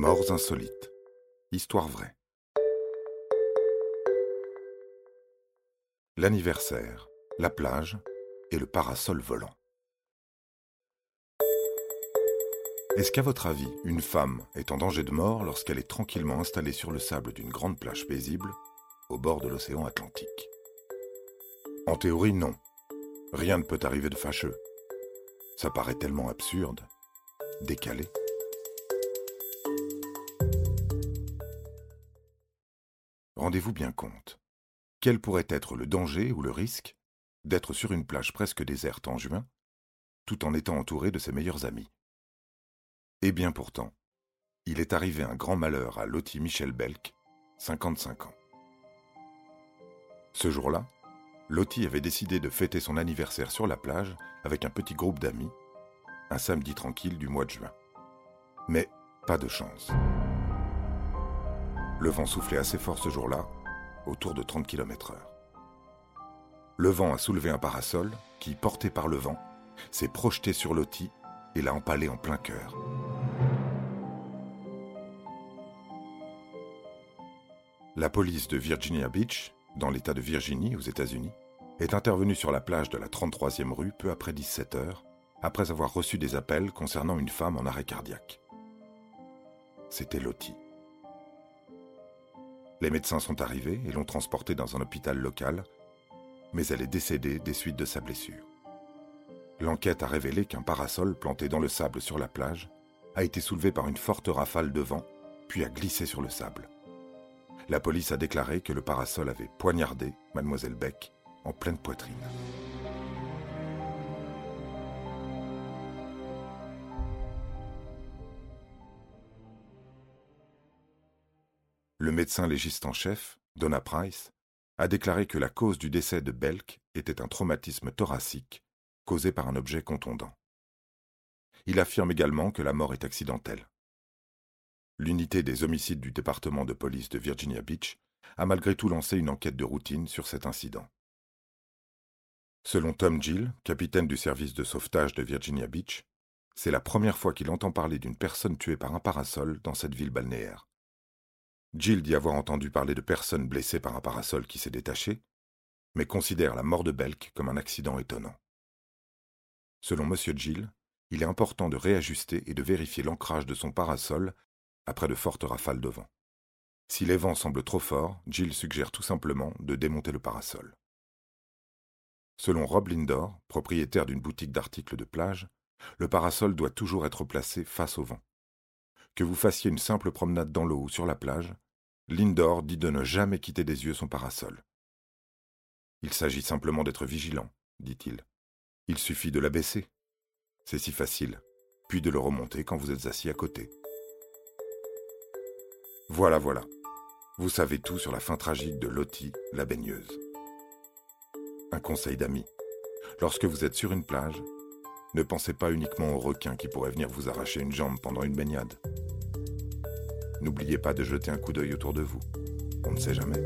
Morts insolites. Histoire vraie. L'anniversaire, la plage et le parasol volant. Est-ce qu'à votre avis, une femme est en danger de mort lorsqu'elle est tranquillement installée sur le sable d'une grande plage paisible au bord de l'océan Atlantique? En théorie, non. Rien ne peut arriver de fâcheux. Ça paraît tellement absurde, décalé. Rendez-vous bien compte. Quel pourrait être le danger ou le risque d'être sur une plage presque déserte en juin, tout en étant entouré de ses meilleurs amis? Eh bien pourtant, il est arrivé un grand malheur à Lottie Michel Belk, 55 ans. Ce jour-là, Lottie avait décidé de fêter son anniversaire sur la plage avec un petit groupe d'amis, un samedi tranquille du mois de juin. Mais pas de chance. Le vent soufflait assez fort ce jour-là, autour de 30 km/h. Le vent a soulevé un parasol qui, porté par le vent, s'est projeté sur Lottie et l'a empalé en plein cœur. La police de Virginia Beach, dans l'État de Virginie aux États-Unis, est intervenue sur la plage de la 33e rue peu après 17 heures, après avoir reçu des appels concernant une femme en arrêt cardiaque. C'était Lottie. Les médecins sont arrivés et l'ont transportée dans un hôpital local, mais elle est décédée des suites de sa blessure. L'enquête a révélé qu'un parasol planté dans le sable sur la plage a été soulevé par une forte rafale de vent, puis a glissé sur le sable. La police a déclaré que le parasol avait poignardé mademoiselle Beck en pleine poitrine. Le médecin légiste en chef, Donna Price, a déclaré que la cause du décès de Belk était un traumatisme thoracique causé par un objet contondant. Il affirme également que la mort est accidentelle. L'unité des homicides du département de police de Virginia Beach a malgré tout lancé une enquête de routine sur cet incident. Selon Tom Gill, capitaine du service de sauvetage de Virginia Beach, c'est la première fois qu'il entend parler d'une personne tuée par un parasol dans cette ville balnéaire. Jill dit avoir entendu parler de personnes blessées par un parasol qui s'est détaché, mais considère la mort de Belk comme un accident étonnant. Selon M. Jill, il est important de réajuster et de vérifier l'ancrage de son parasol après de fortes rafales de vent. Si les vents semblent trop forts, Jill suggère tout simplement de démonter le parasol. Selon Rob Lindor, propriétaire d'une boutique d'articles de plage, le parasol doit toujours être placé face au vent. Que vous fassiez une simple promenade dans l'eau ou sur la plage, Lindor dit de ne jamais quitter des yeux son parasol. Il s'agit simplement d'être vigilant, dit-il. Il suffit de l'abaisser. C'est si facile, puis de le remonter quand vous êtes assis à côté. Voilà, voilà. Vous savez tout sur la fin tragique de Lottie, la baigneuse. Un conseil d'amis. Lorsque vous êtes sur une plage, ne pensez pas uniquement aux requins qui pourraient venir vous arracher une jambe pendant une baignade. N'oubliez pas de jeter un coup d'œil autour de vous. On ne sait jamais.